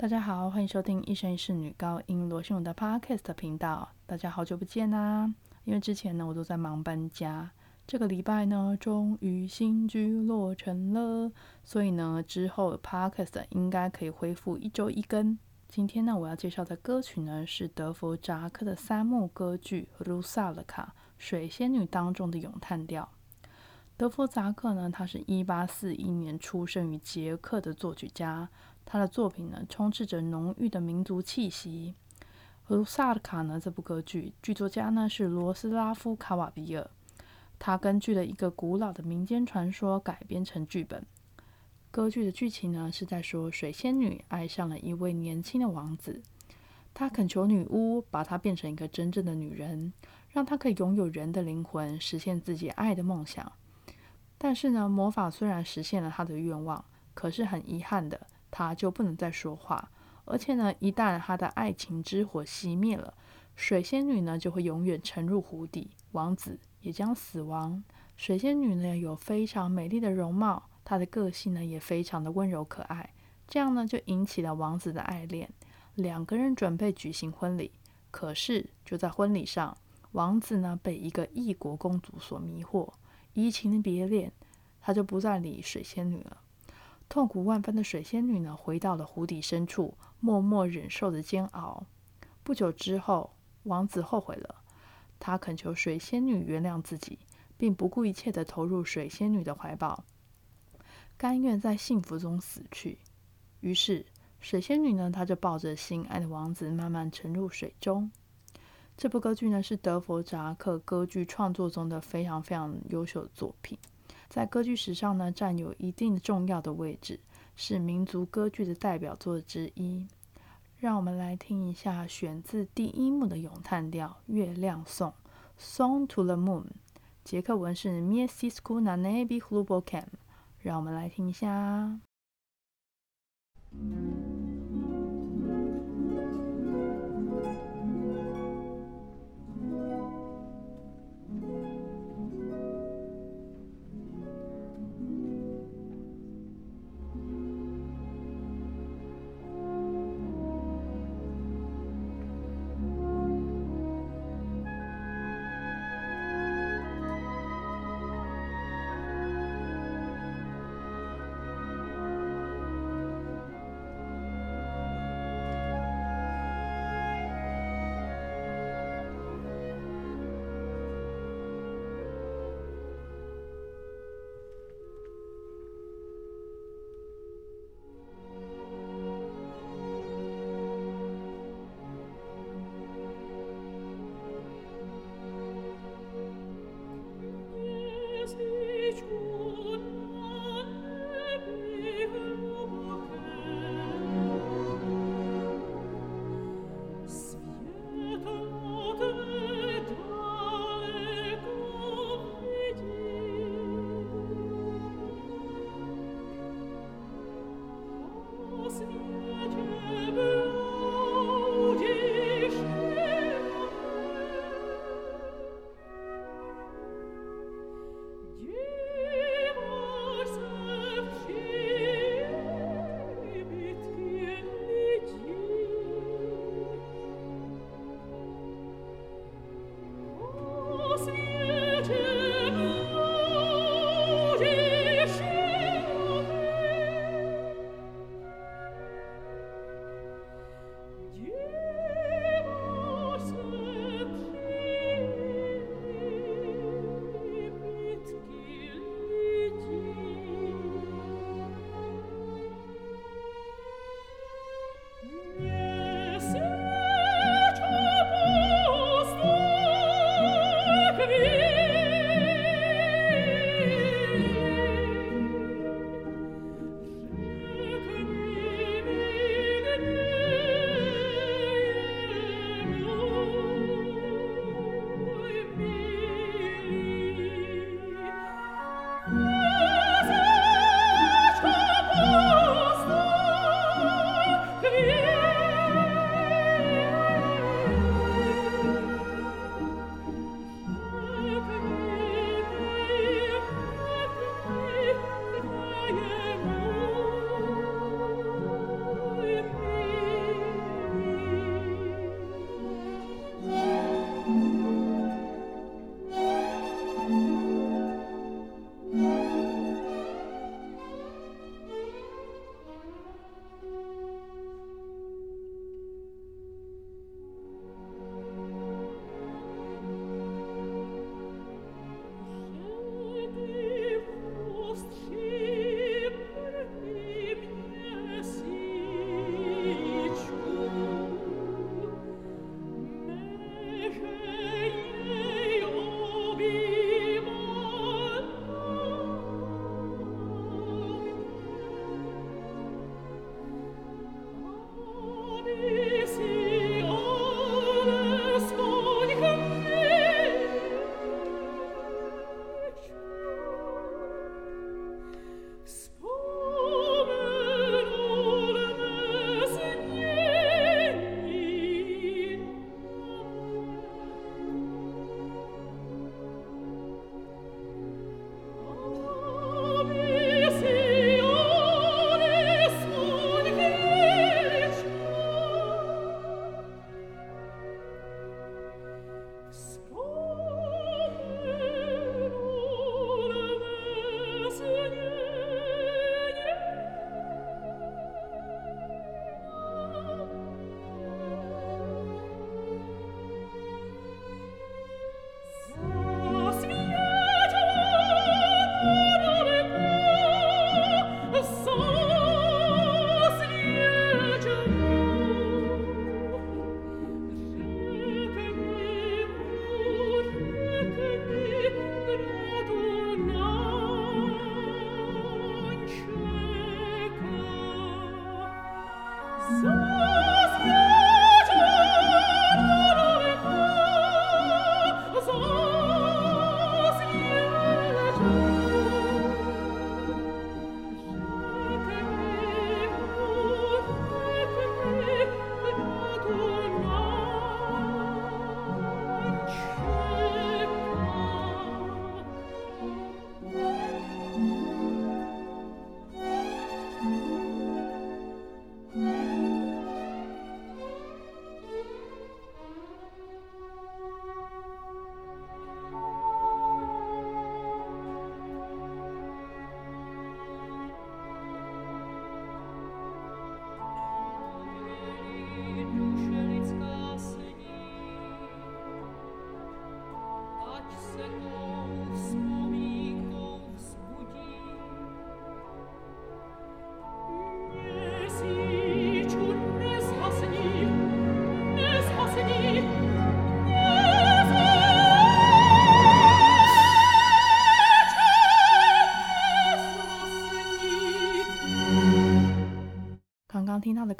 大家好，欢迎收听一生一世女高音罗秀荣的 Podcast 频道。大家好久不见啦！因为之前呢，我都在忙搬家，这个礼拜呢，终于新居落成了，所以呢，之后 Podcast 应该可以恢复一周一更。今天呢，我要介绍的歌曲呢，是德弗扎克的三幕歌剧《卢萨勒卡》水仙女当中的咏叹调。德弗扎克呢，他是一八四一年出生于捷克的作曲家。他的作品呢，充斥着浓郁的民族气息。《卢萨尔卡》呢，这部歌剧剧作家呢是罗斯拉夫·卡瓦比尔，他根据了一个古老的民间传说改编成剧本。歌剧的剧情呢是在说，水仙女爱上了一位年轻的王子，她恳求女巫把她变成一个真正的女人，让她可以拥有人的灵魂，实现自己爱的梦想。但是呢，魔法虽然实现了她的愿望，可是很遗憾的。他就不能再说话，而且呢，一旦他的爱情之火熄灭了，水仙女呢就会永远沉入湖底，王子也将死亡。水仙女呢有非常美丽的容貌，她的个性呢也非常的温柔可爱，这样呢就引起了王子的爱恋。两个人准备举行婚礼，可是就在婚礼上，王子呢被一个异国公主所迷惑，移情别恋，他就不再理水仙女了。痛苦万分的水仙女呢，回到了湖底深处，默默忍受着煎熬。不久之后，王子后悔了，他恳求水仙女原谅自己，并不顾一切地投入水仙女的怀抱，甘愿在幸福中死去。于是，水仙女呢，她就抱着心爱的王子，慢慢沉入水中。这部歌剧呢，是德弗扎克歌剧创作中的非常非常优秀的作品。在歌剧史上呢，占有一定重要的位置，是民族歌剧的代表作之一。让我们来听一下选自第一幕的咏叹调《月亮颂》（Song to the Moon）。捷克文是 Mieszko na niebie chlubokiem。让我们来听一下。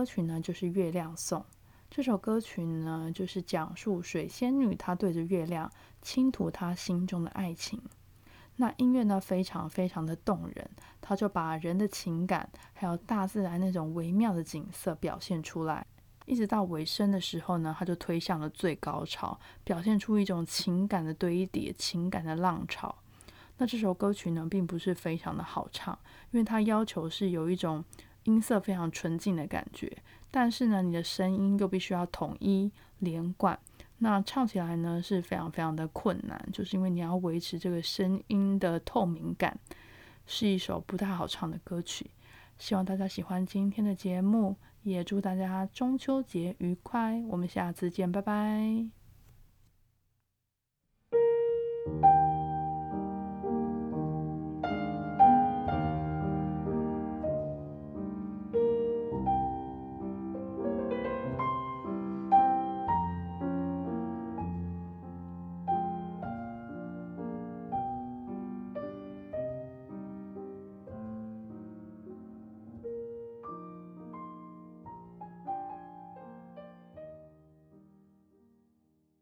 歌曲呢，就是《月亮颂》。这首歌曲呢，就是讲述水仙女她对着月亮倾吐她心中的爱情。那音乐呢，非常非常的动人，它就把人的情感，还有大自然那种微妙的景色表现出来。一直到尾声的时候呢，它就推向了最高潮，表现出一种情感的堆叠、情感的浪潮。那这首歌曲呢，并不是非常的好唱，因为它要求是有一种音色非常纯净的感觉，但是呢，你的声音又必须要统一连贯，那唱起来呢是非常非常的困难，就是因为你要维持这个声音的透明感，是一首不太好唱的歌曲。希望大家喜欢今天的节目。也祝大家中秋节愉快！我们下次见，拜拜。